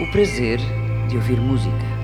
o prazer de ouvir música.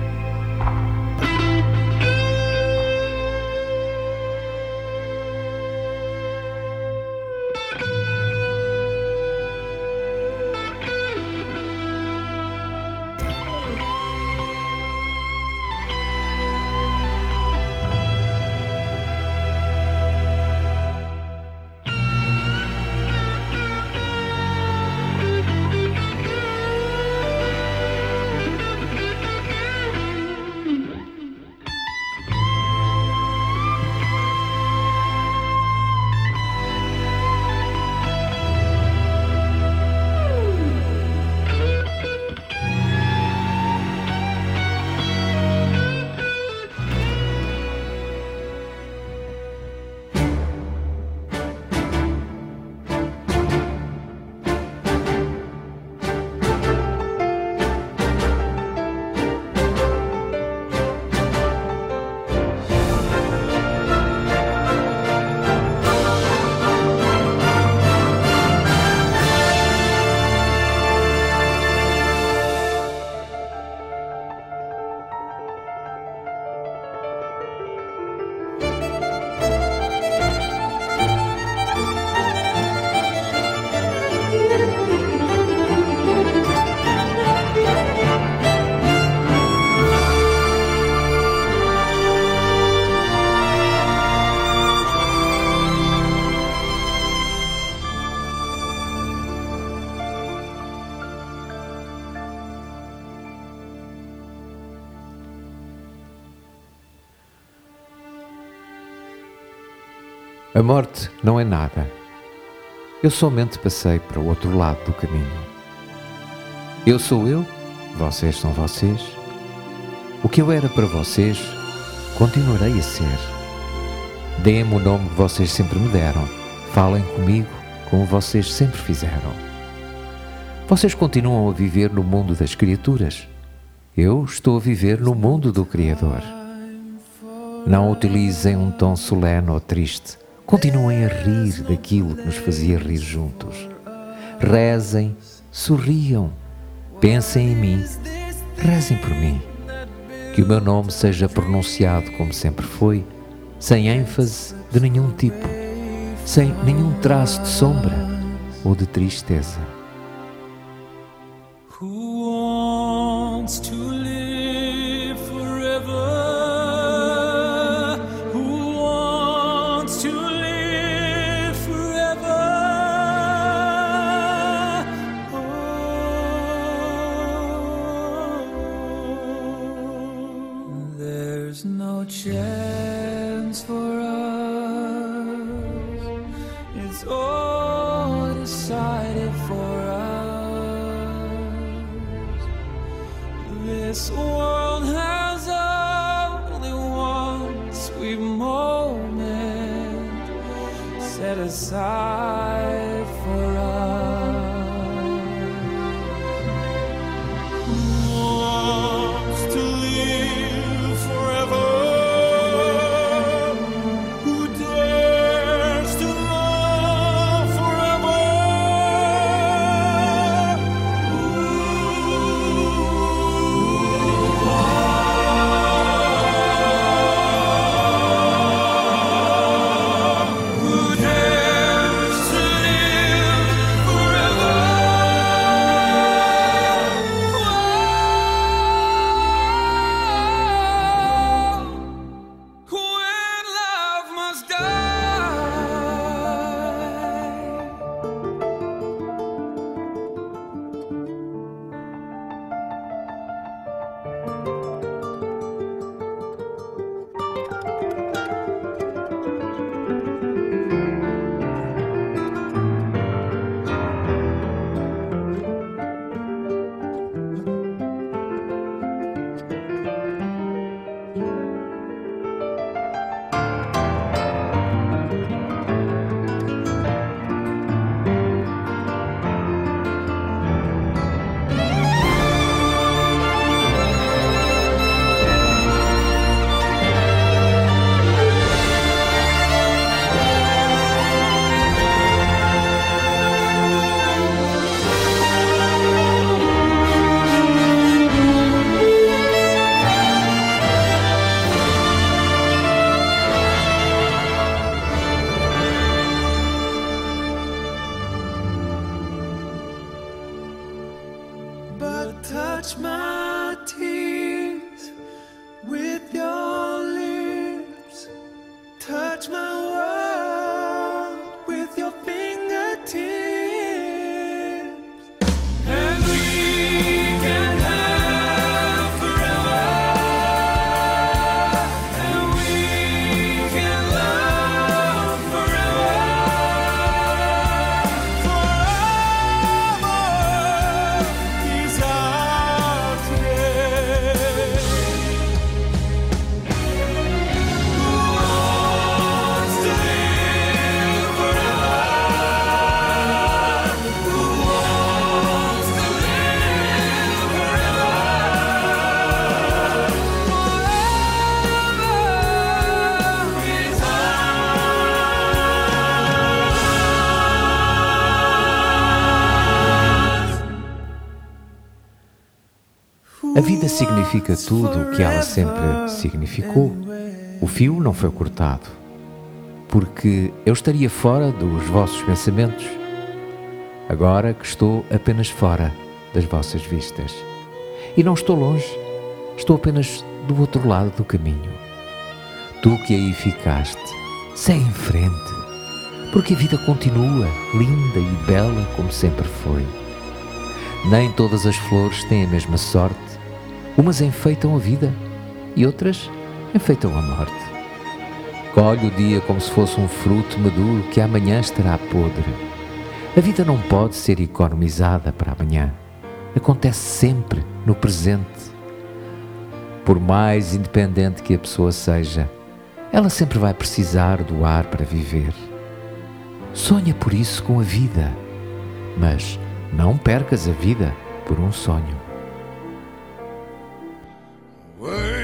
A morte não é nada. Eu somente passei para o outro lado do caminho. Eu sou eu, vocês são vocês. O que eu era para vocês, continuarei a ser. Deem-me o nome que vocês sempre me deram. Falem comigo como vocês sempre fizeram. Vocês continuam a viver no mundo das criaturas. Eu estou a viver no mundo do Criador. Não utilizem um tom solene ou triste Continuem a rir daquilo que nos fazia rir juntos. Rezem, sorriam, pensem em mim, rezem por mim. Que o meu nome seja pronunciado como sempre foi, sem ênfase de nenhum tipo, sem nenhum traço de sombra ou de tristeza. Significa tudo o que ela sempre significou. O fio não foi cortado, porque eu estaria fora dos vossos pensamentos, agora que estou apenas fora das vossas vistas. E não estou longe, estou apenas do outro lado do caminho. Tu que aí ficaste, segue em frente, porque a vida continua linda e bela como sempre foi. Nem todas as flores têm a mesma sorte Umas enfeitam a vida e outras enfeitam a morte. Colhe o dia como se fosse um fruto maduro que amanhã estará podre. A vida não pode ser economizada para amanhã. Acontece sempre no presente. Por mais independente que a pessoa seja, ela sempre vai precisar do ar para viver. Sonha por isso com a vida, mas não percas a vida por um sonho. Word.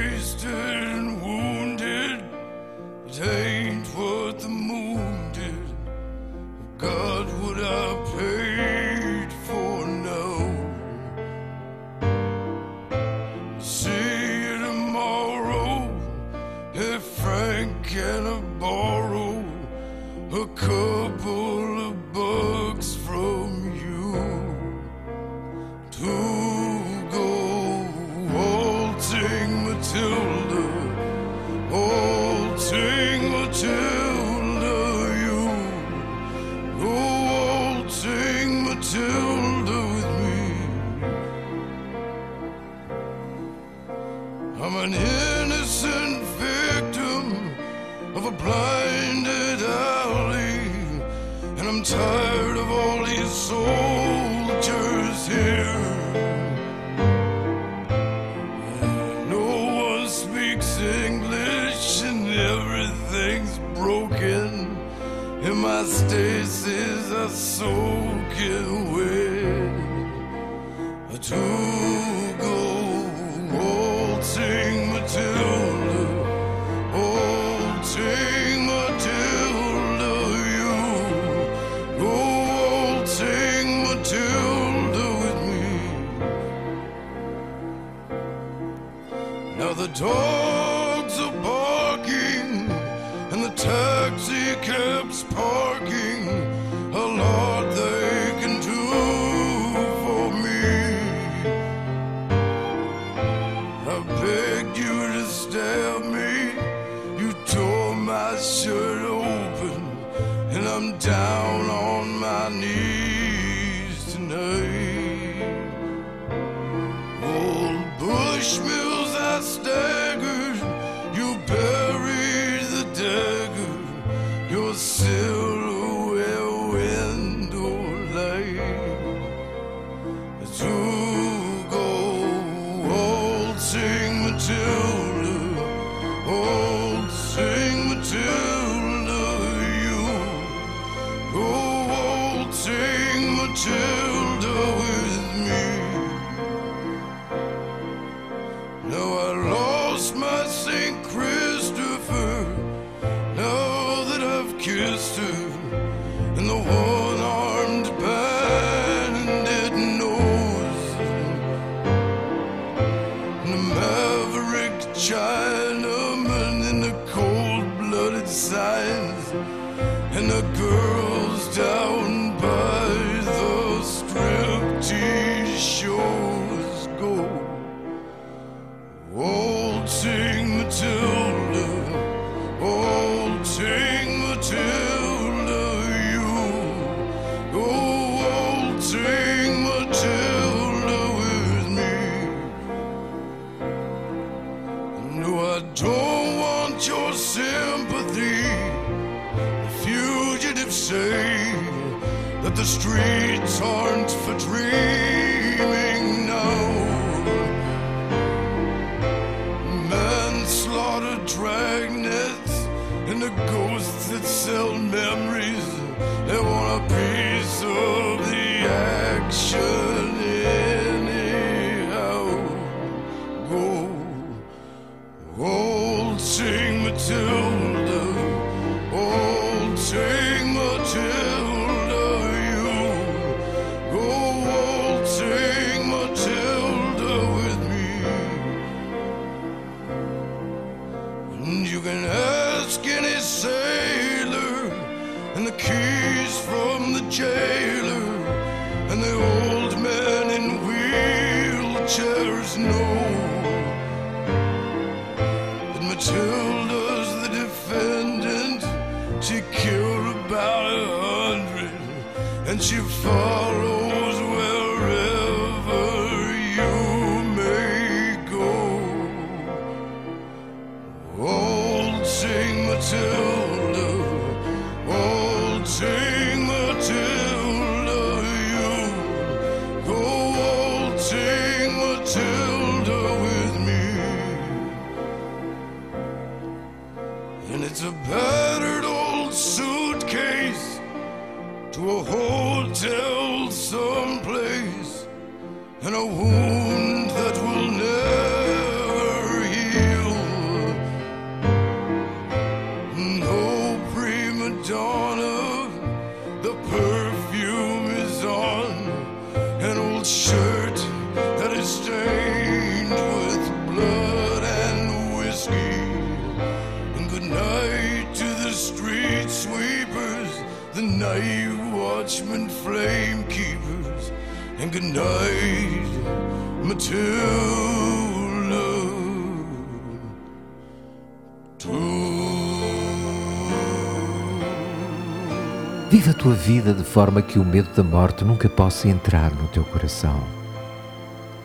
Vida de forma que o medo da morte nunca possa entrar no teu coração.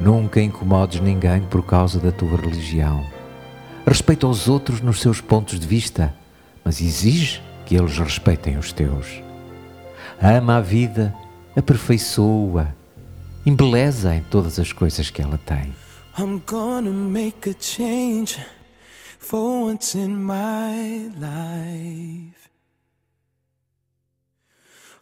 Nunca incomodes ninguém por causa da tua religião. Respeita os outros nos seus pontos de vista, mas exige que eles respeitem os teus. Ama a vida, aperfeiçoa, embeleza em todas as coisas que ela tem. I'm gonna make a change for once in my life.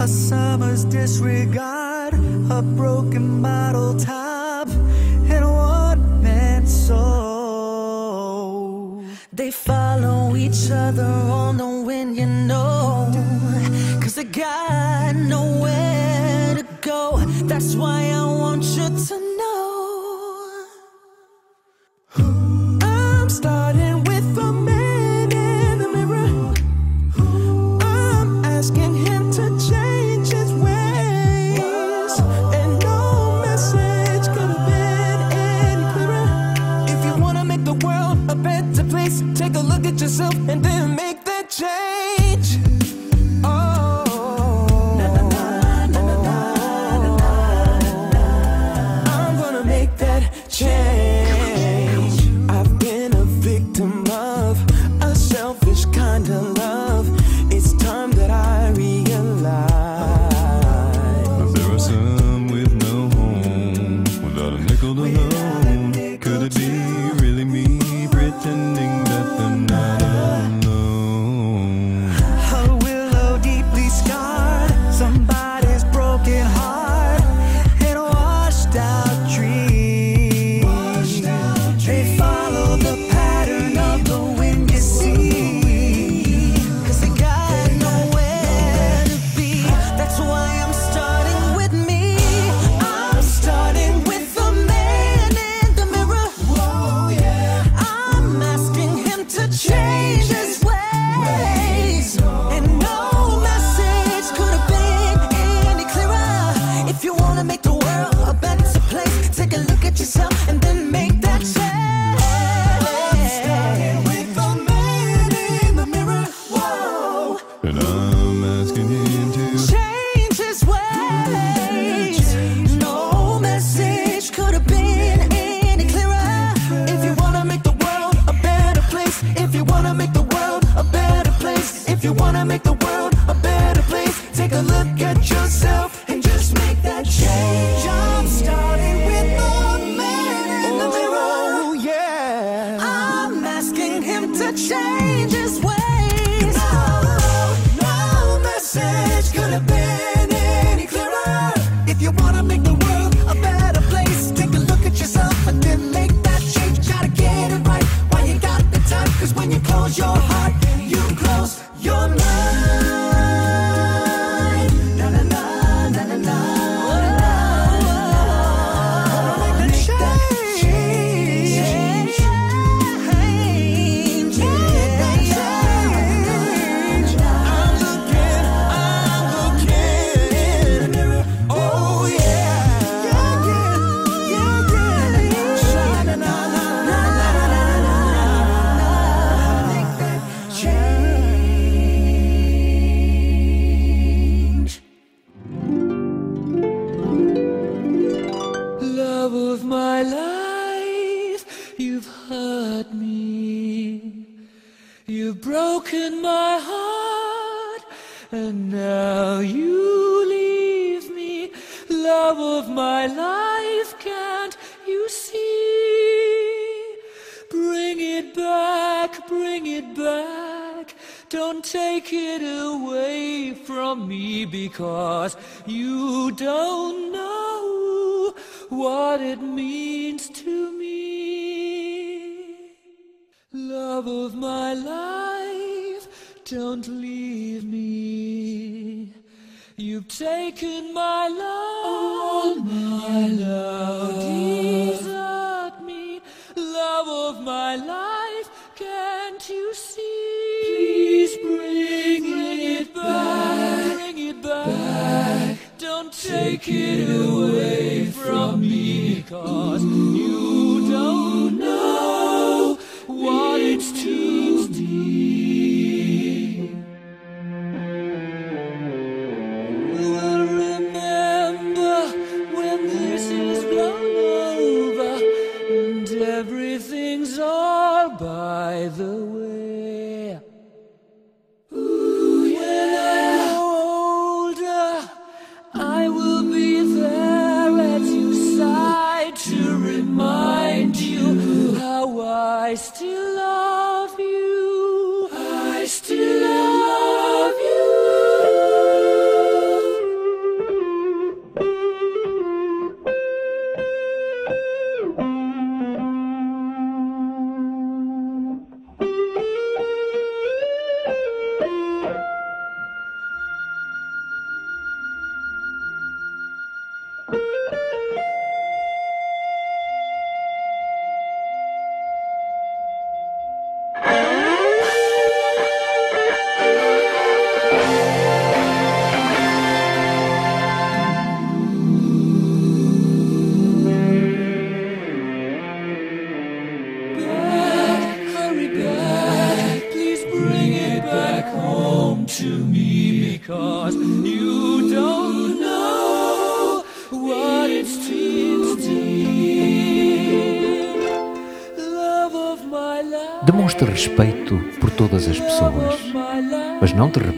A summer's disregard, a broken bottle top, and one man soul. They follow each other on the wind, you know, cause they got nowhere to go. That's why I want you to respeito yourself and then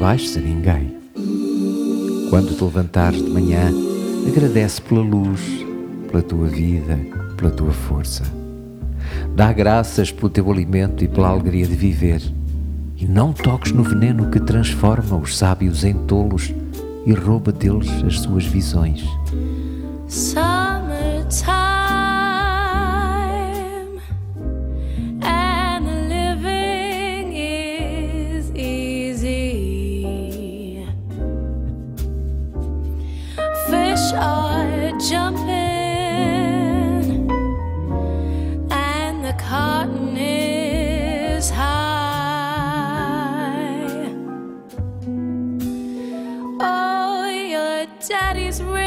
rebaixes a ninguém. Quando te levantares de manhã, agradece pela luz, pela tua vida, pela tua força. Dá graças pelo teu alimento e pela alegria de viver. E não toques no veneno que transforma os sábios em tolos e rouba deles as suas visões. We.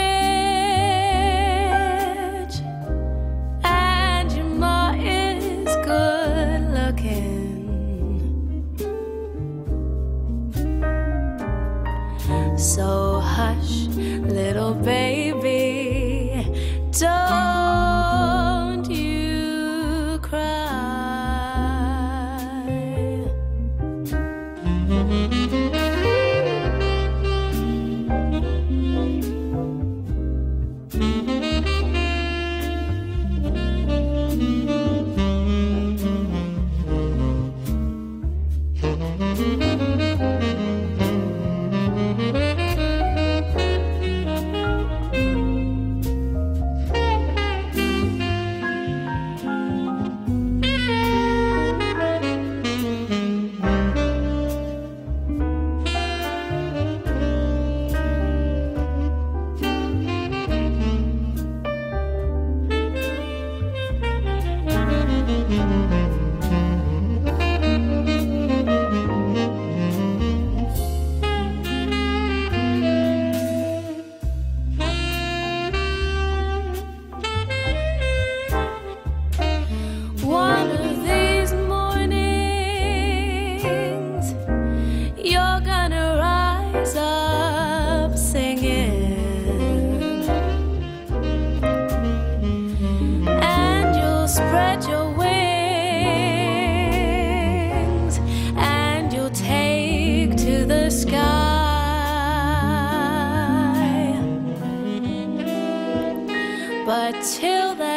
But till then.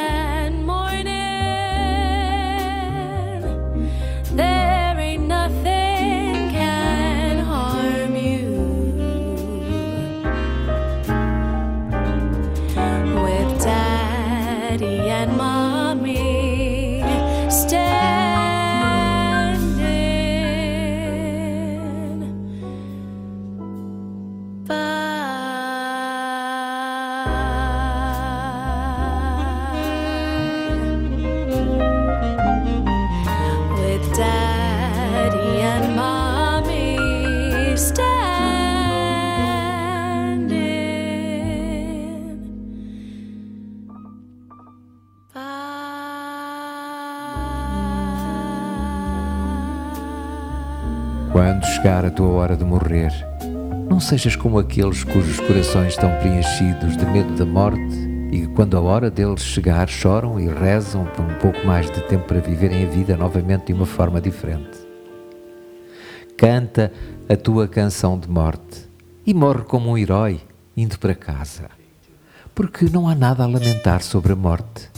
Tua hora de morrer, não sejas como aqueles cujos corações estão preenchidos de medo da morte e que, quando a hora deles chegar, choram e rezam por um pouco mais de tempo para viverem a vida novamente de uma forma diferente. Canta a tua canção de morte e morre como um herói, indo para casa. Porque não há nada a lamentar sobre a morte,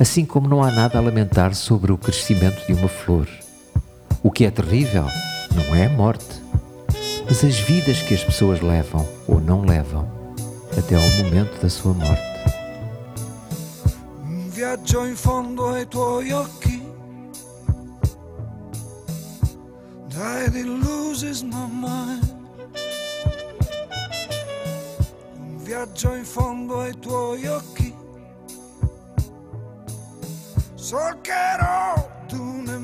assim como não há nada a lamentar sobre o crescimento de uma flor. O que é terrível não é a morte, mas as vidas que as pessoas levam ou não levam até ao momento da sua morte. Un viaggio in fondo ai tuoi occhi, it loses my mind. Un viaggio in fondo ai tuoi occhi, solcherò tu ne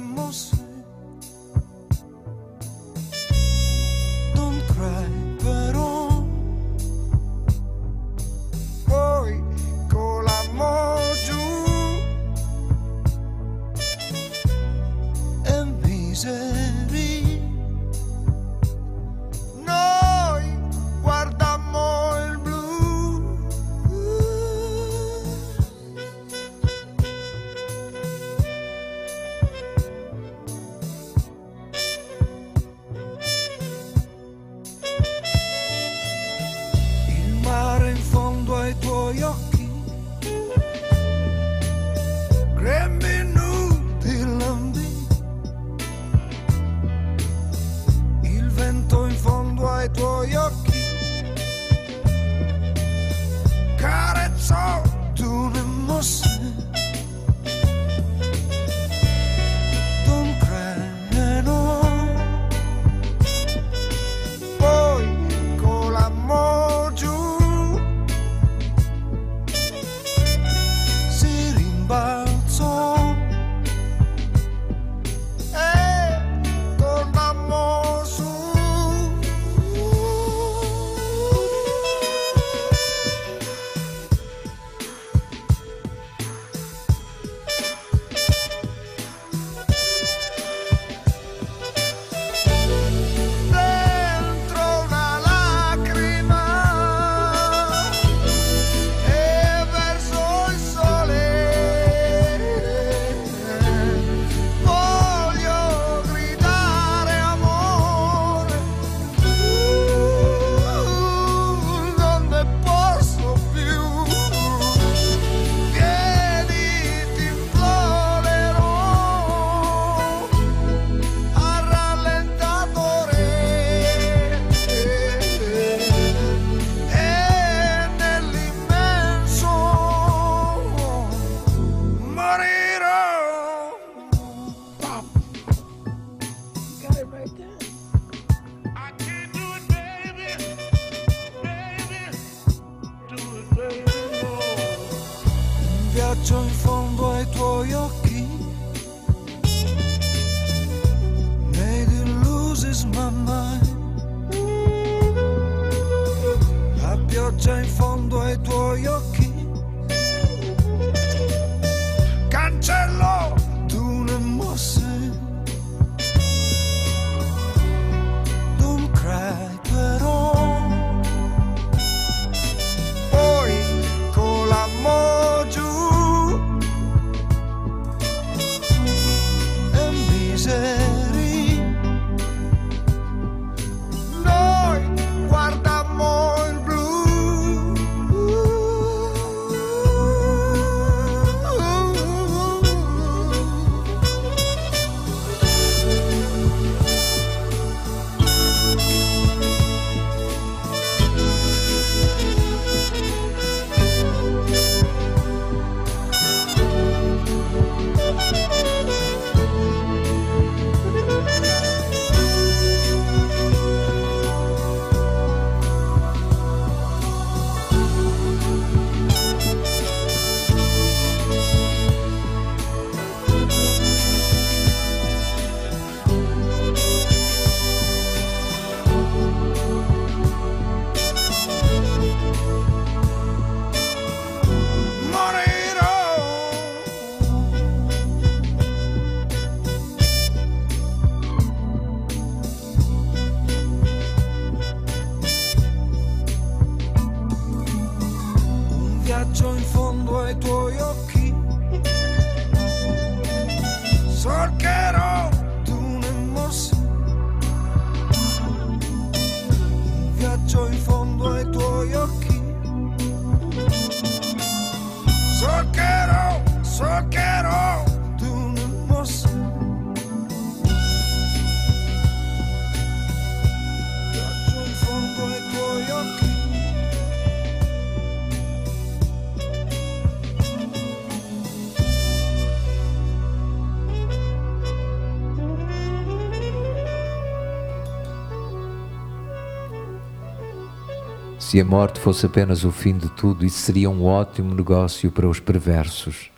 Se a morte fosse apenas o fim de tudo, isso seria um ótimo negócio para os perversos,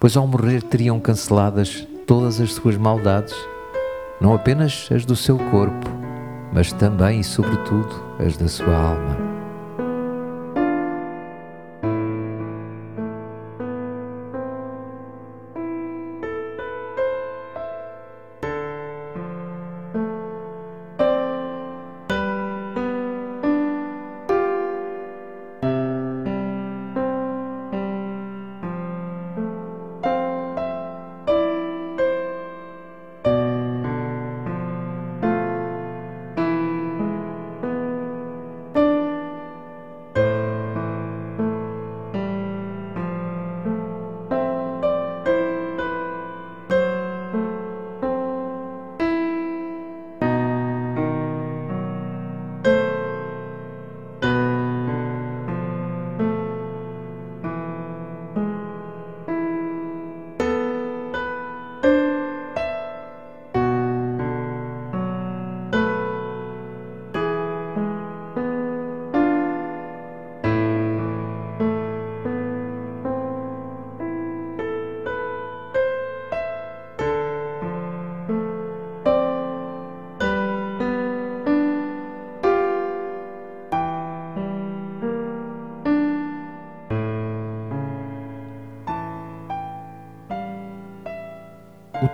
pois ao morrer teriam canceladas todas as suas maldades, não apenas as do seu corpo, mas também e sobretudo as da sua alma.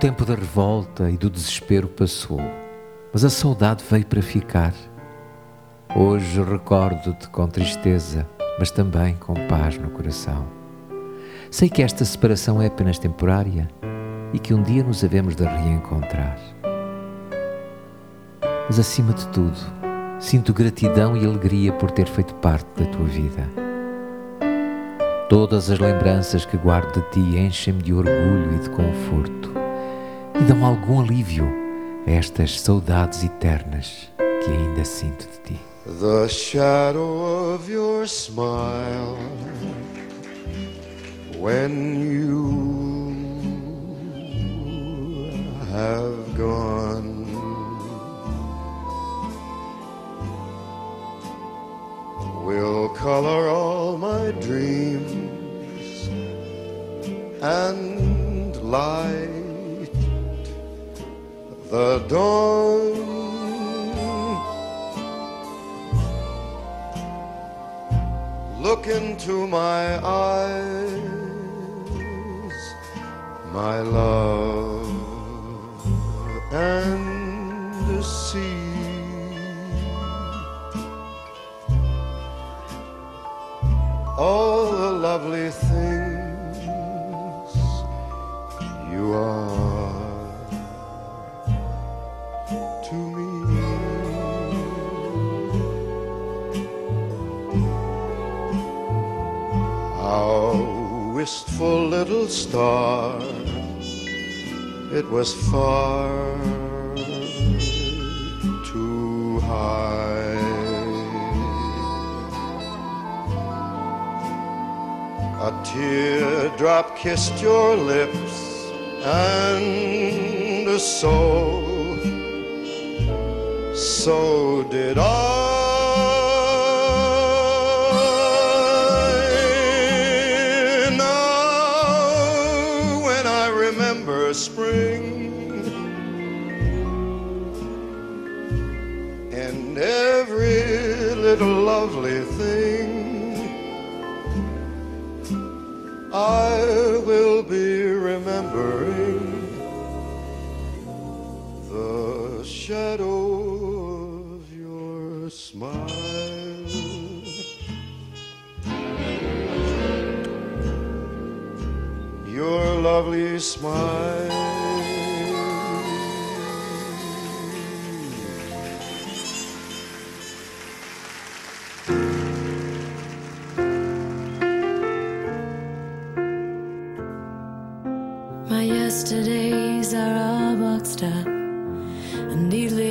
Tempo da revolta e do desespero passou, mas a saudade veio para ficar. Hoje recordo-te com tristeza, mas também com paz no coração. Sei que esta separação é apenas temporária e que um dia nos havemos de reencontrar. Mas acima de tudo, sinto gratidão e alegria por ter feito parte da tua vida. Todas as lembranças que guardo de ti enchem-me de orgulho e de conforto e dão algum alívio a estas saudades eternas que ainda sinto de ti. The shadow of your smile when you have gone will color all my dreams and light the dawn. Look into my eyes, my love, and see all the lovely things wistful little star, it was far too high. A teardrop kissed your lips, and so, so did I. little a lovely thing? I will be remembering the shadow of your smile. Your lovely smile. Yesterdays are all boxed up and deleted.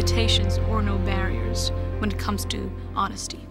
limitations or no barriers when it comes to honesty.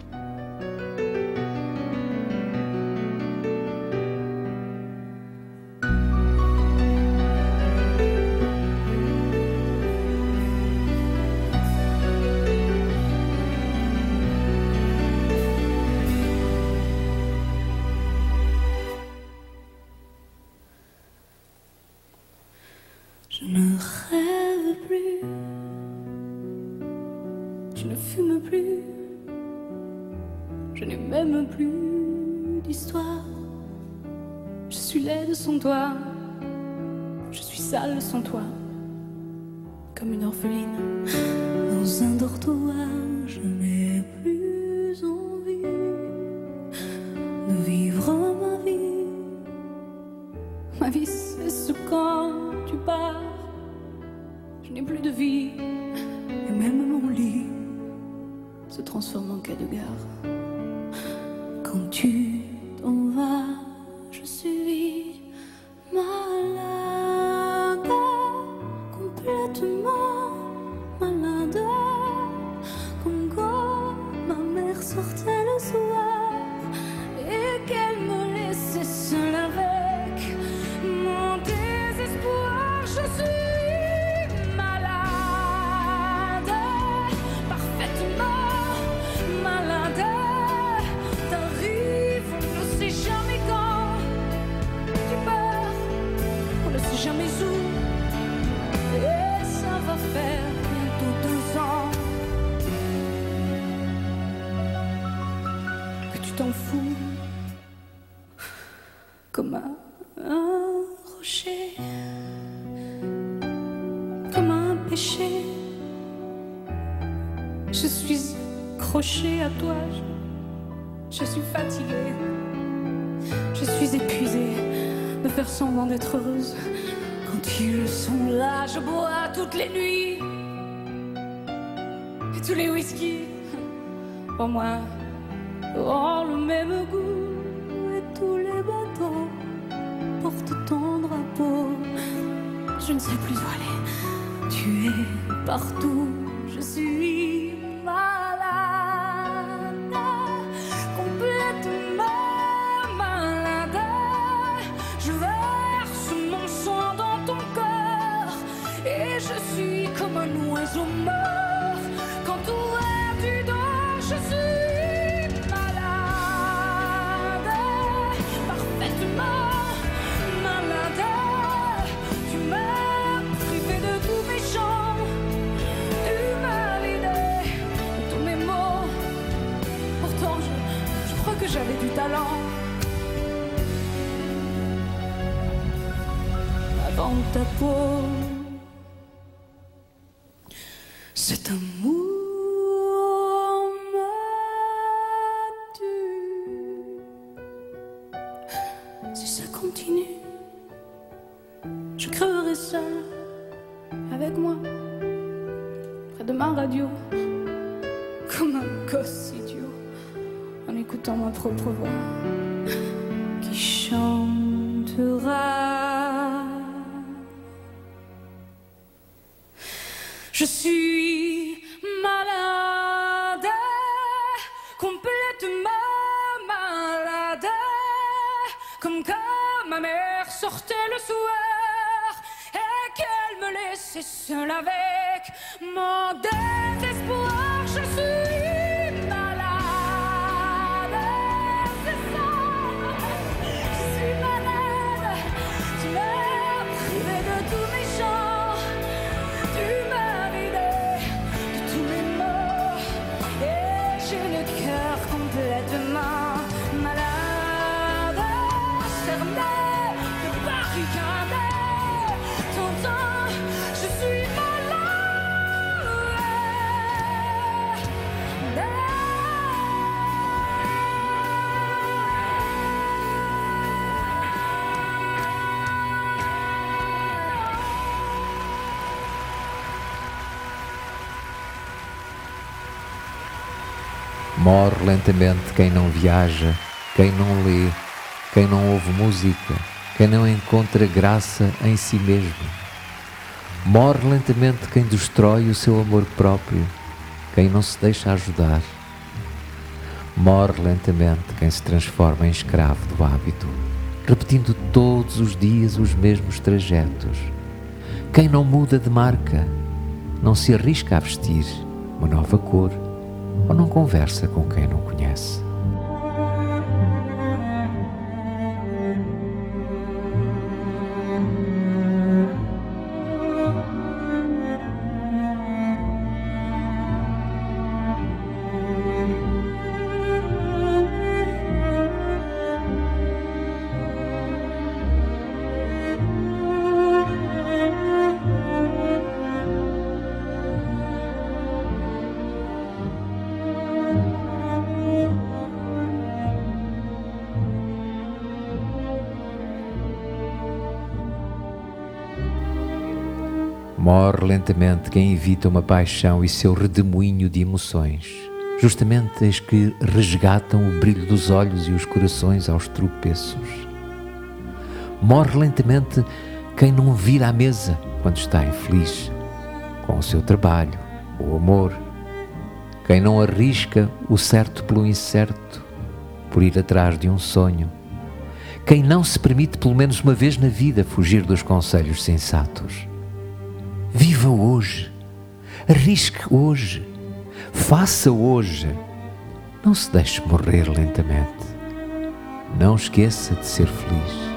Je, suis fatiguée, je suis épuisée de faire semblant d'être heureuse. Quand ils sont là, je bois toutes les nuits et tous les whisky. Pour moi, auront le même goût et tous les bateaux portent ton drapeau. Je ne sais plus où aller, tu es partout, je suis de ma radio, comme un gosse idiot, en écoutant ma propre voix qui chantera. Je suis malade, complètement malade, comme quand ma mère sortait le soir et qu'elle me laissait seule avec Morre lentamente quem não viaja, quem não lê, quem não ouve música, quem não encontra graça em si mesmo. Morre lentamente quem destrói o seu amor próprio, quem não se deixa ajudar. Morre lentamente quem se transforma em escravo do hábito, repetindo todos os dias os mesmos trajetos. Quem não muda de marca, não se arrisca a vestir uma nova cor ou não conversa com quem não conhece. Morre lentamente quem evita uma paixão e seu redemoinho de emoções, justamente as que resgatam o brilho dos olhos e os corações aos tropeços. Morre lentamente quem não vira à mesa quando está infeliz com o seu trabalho, o amor. Quem não arrisca o certo pelo incerto, por ir atrás de um sonho. Quem não se permite, pelo menos uma vez na vida, fugir dos conselhos sensatos. Viva hoje, arrisque hoje, faça hoje. Não se deixe morrer lentamente. Não esqueça de ser feliz.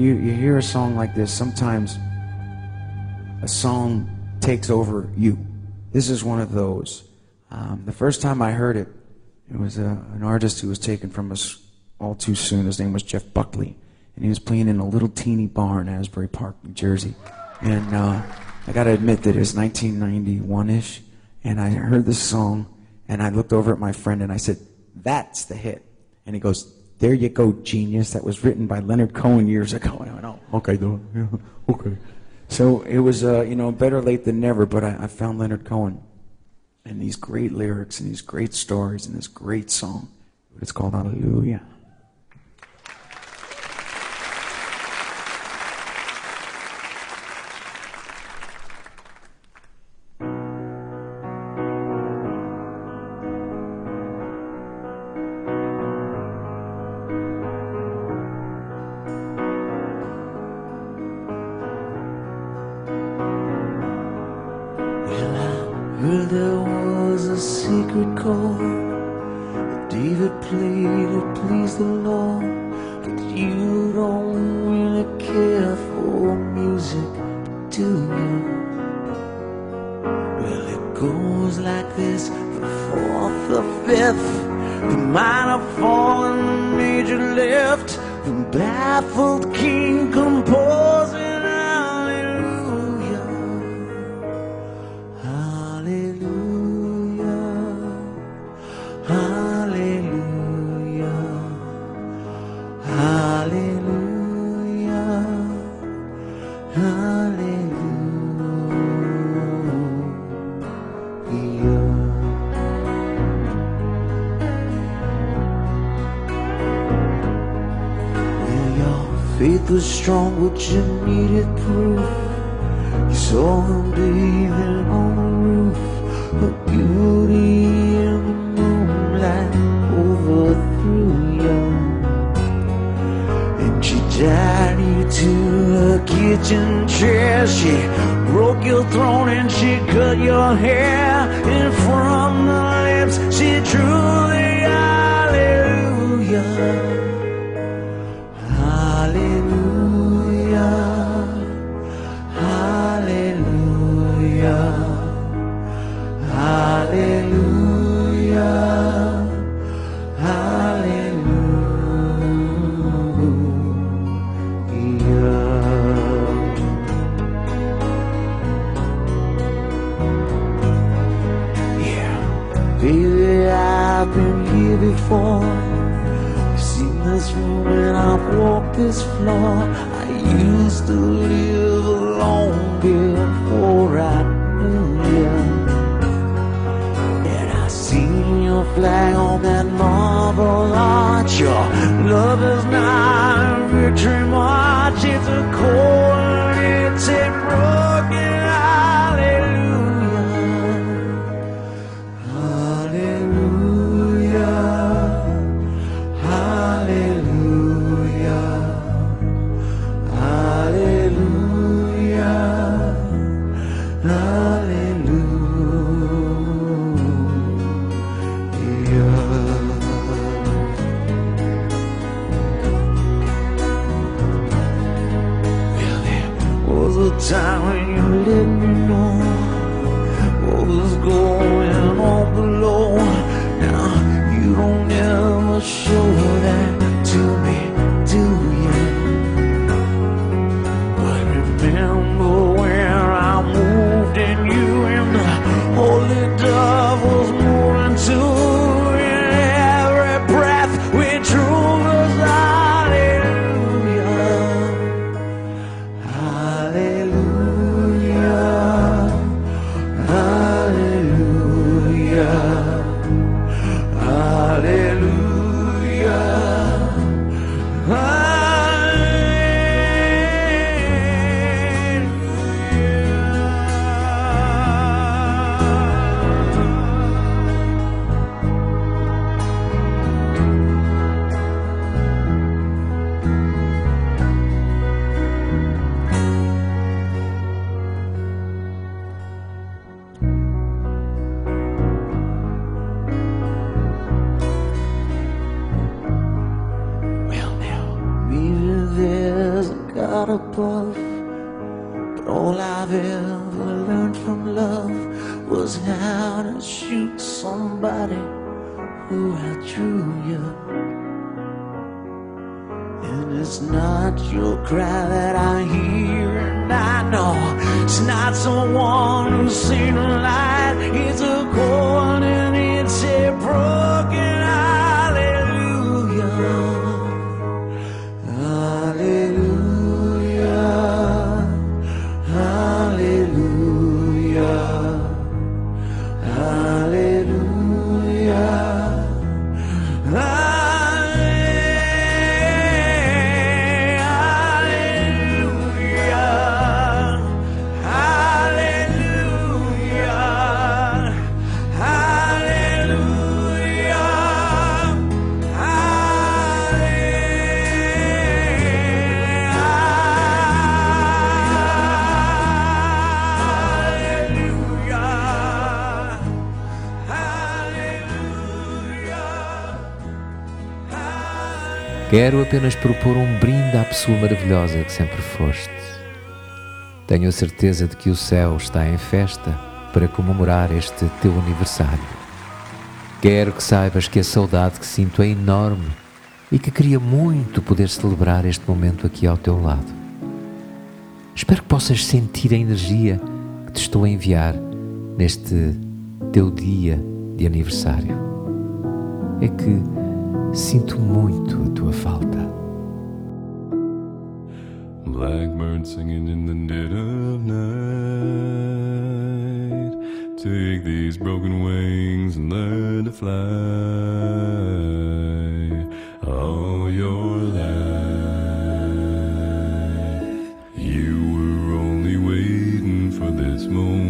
You, you hear a song like this, sometimes a song takes over you. This is one of those. Um, the first time I heard it, it was a, an artist who was taken from us all too soon. His name was Jeff Buckley, and he was playing in a little teeny bar in Asbury Park, New Jersey. And uh, I got to admit that it was 1991-ish, and I heard this song, and I looked over at my friend and I said, "That's the hit." And he goes, "There you go, genius. That was written by Leonard Cohen years ago." And I went, "Oh, okay, dude. Yeah, okay." So it was, uh, you know, better late than never. But I, I found Leonard Cohen and these great lyrics and these great stories and this great song. It's called Hallelujah. Faith was strong, but you needed proof. You saw him bathing on the roof, her beauty in the moonlight overthrew you. And she tied you to a kitchen chair. She broke your throne and she cut your hair. And from the lips she drew the. Hallelujah. Before. Seen this room and I've walked this floor. I used to live alone before I knew you. And I seen your flag on that marble arch. Your love is not a victory march. It's a cold, let me know what was going on below. Now you don't ever show that Quero apenas propor um brinde à pessoa maravilhosa que sempre foste. Tenho a certeza de que o céu está em festa para comemorar este teu aniversário. Quero que saibas que a saudade que sinto é enorme e que queria muito poder celebrar este momento aqui ao teu lado. Espero que possas sentir a energia que te estou a enviar neste teu dia de aniversário. É que sinto muito a tua falta. Blackbird singing in the dead of night. Take these broken wings and learn to fly. All your life, you were only waiting for this moment